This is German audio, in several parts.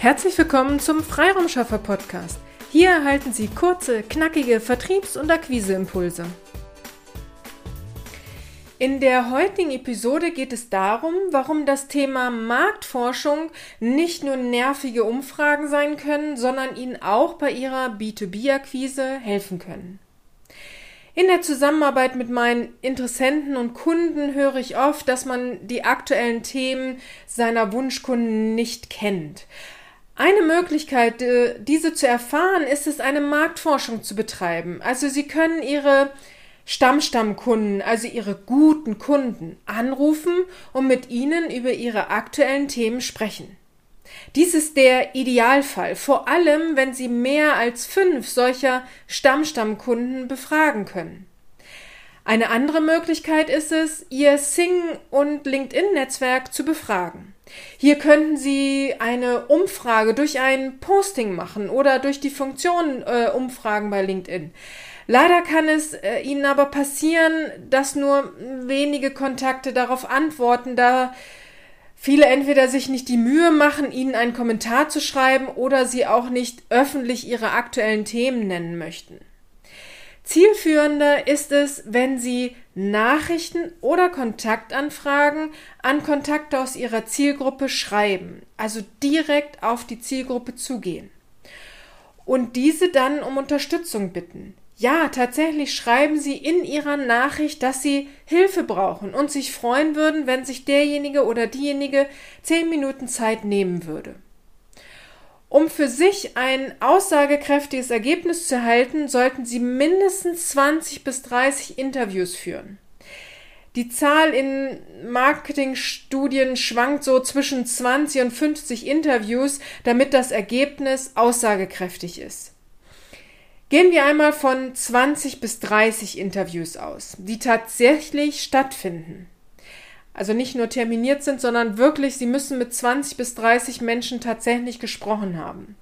Herzlich willkommen zum Freiraumschaffer Podcast. Hier erhalten Sie kurze, knackige Vertriebs- und Akquiseimpulse. In der heutigen Episode geht es darum, warum das Thema Marktforschung nicht nur nervige Umfragen sein können, sondern Ihnen auch bei Ihrer B2B-Akquise helfen können. In der Zusammenarbeit mit meinen Interessenten und Kunden höre ich oft, dass man die aktuellen Themen seiner Wunschkunden nicht kennt. Eine Möglichkeit, äh, diese zu erfahren, ist es, eine Marktforschung zu betreiben. Also Sie können Ihre Stammstammkunden, also Ihre guten Kunden, anrufen und mit ihnen über Ihre aktuellen Themen sprechen. Dies ist der Idealfall, vor allem wenn Sie mehr als fünf solcher Stammstammkunden befragen können. Eine andere Möglichkeit ist es, Ihr Sing- und LinkedIn-Netzwerk zu befragen. Hier könnten Sie eine Umfrage durch ein Posting machen oder durch die Funktion äh, Umfragen bei LinkedIn. Leider kann es äh, Ihnen aber passieren, dass nur wenige Kontakte darauf antworten, da viele entweder sich nicht die Mühe machen, Ihnen einen Kommentar zu schreiben oder Sie auch nicht öffentlich Ihre aktuellen Themen nennen möchten. Zielführender ist es, wenn Sie Nachrichten oder Kontaktanfragen an Kontakte aus Ihrer Zielgruppe schreiben, also direkt auf die Zielgruppe zugehen und diese dann um Unterstützung bitten. Ja, tatsächlich schreiben Sie in Ihrer Nachricht, dass Sie Hilfe brauchen und sich freuen würden, wenn sich derjenige oder diejenige zehn Minuten Zeit nehmen würde. Um für sich ein aussagekräftiges Ergebnis zu erhalten, sollten Sie mindestens 20 bis 30 Interviews führen. Die Zahl in Marketingstudien schwankt so zwischen 20 und 50 Interviews, damit das Ergebnis aussagekräftig ist. Gehen wir einmal von 20 bis 30 Interviews aus, die tatsächlich stattfinden also nicht nur terminiert sind, sondern wirklich, sie müssen mit 20 bis 30 Menschen tatsächlich gesprochen haben.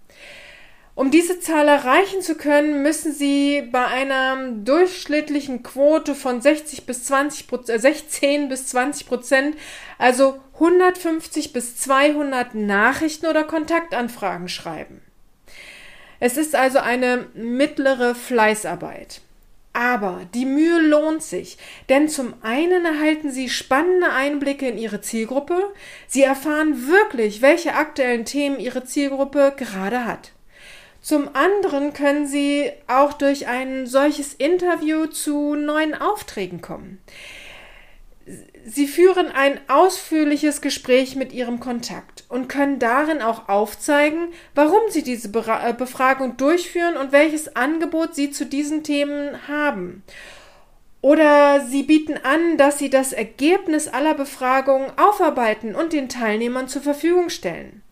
Um diese Zahl erreichen zu können, müssen Sie bei einer durchschnittlichen Quote von 60 bis 20 Prozent, 16 bis 20 Prozent, also 150 bis 200 Nachrichten oder Kontaktanfragen schreiben. Es ist also eine mittlere Fleißarbeit. Aber die Mühe lohnt sich, denn zum einen erhalten Sie spannende Einblicke in Ihre Zielgruppe, Sie erfahren wirklich, welche aktuellen Themen Ihre Zielgruppe gerade hat. Zum anderen können Sie auch durch ein solches Interview zu neuen Aufträgen kommen. Sie führen ein ausführliches Gespräch mit Ihrem Kontakt und können darin auch aufzeigen, warum Sie diese äh, Befragung durchführen und welches Angebot Sie zu diesen Themen haben. Oder Sie bieten an, dass Sie das Ergebnis aller Befragungen aufarbeiten und den Teilnehmern zur Verfügung stellen.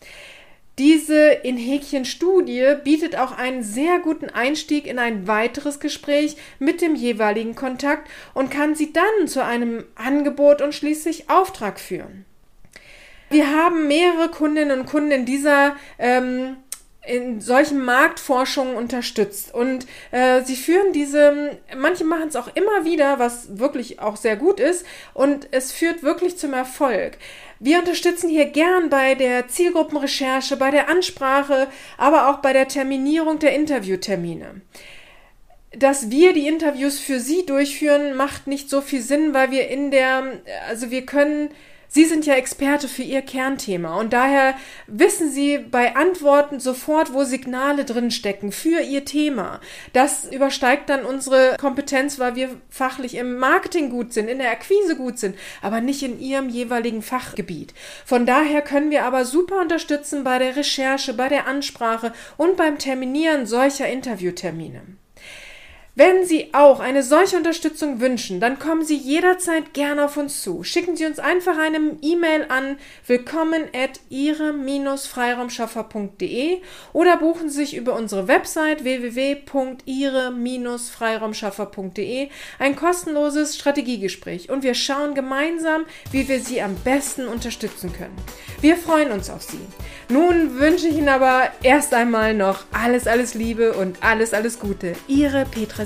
Diese in Häkchen Studie bietet auch einen sehr guten Einstieg in ein weiteres Gespräch mit dem jeweiligen Kontakt und kann sie dann zu einem Angebot und schließlich Auftrag führen. Wir haben mehrere Kundinnen und Kunden in dieser ähm, in solchen Marktforschungen unterstützt. Und äh, sie führen diese, manche machen es auch immer wieder, was wirklich auch sehr gut ist, und es führt wirklich zum Erfolg. Wir unterstützen hier gern bei der Zielgruppenrecherche, bei der Ansprache, aber auch bei der Terminierung der Interviewtermine. Dass wir die Interviews für Sie durchführen, macht nicht so viel Sinn, weil wir in der, also wir können Sie sind ja Experte für Ihr Kernthema und daher wissen Sie bei Antworten sofort, wo Signale drinstecken für Ihr Thema. Das übersteigt dann unsere Kompetenz, weil wir fachlich im Marketing gut sind, in der Akquise gut sind, aber nicht in Ihrem jeweiligen Fachgebiet. Von daher können wir aber super unterstützen bei der Recherche, bei der Ansprache und beim Terminieren solcher Interviewtermine. Wenn Sie auch eine solche Unterstützung wünschen, dann kommen Sie jederzeit gerne auf uns zu. Schicken Sie uns einfach eine E-Mail an willkommen at ihre-freiraumschaffer.de oder buchen Sie sich über unsere Website www.ihre-freiraumschaffer.de ein kostenloses Strategiegespräch und wir schauen gemeinsam, wie wir Sie am besten unterstützen können. Wir freuen uns auf Sie. Nun wünsche ich Ihnen aber erst einmal noch alles, alles Liebe und alles, alles Gute. Ihre Petra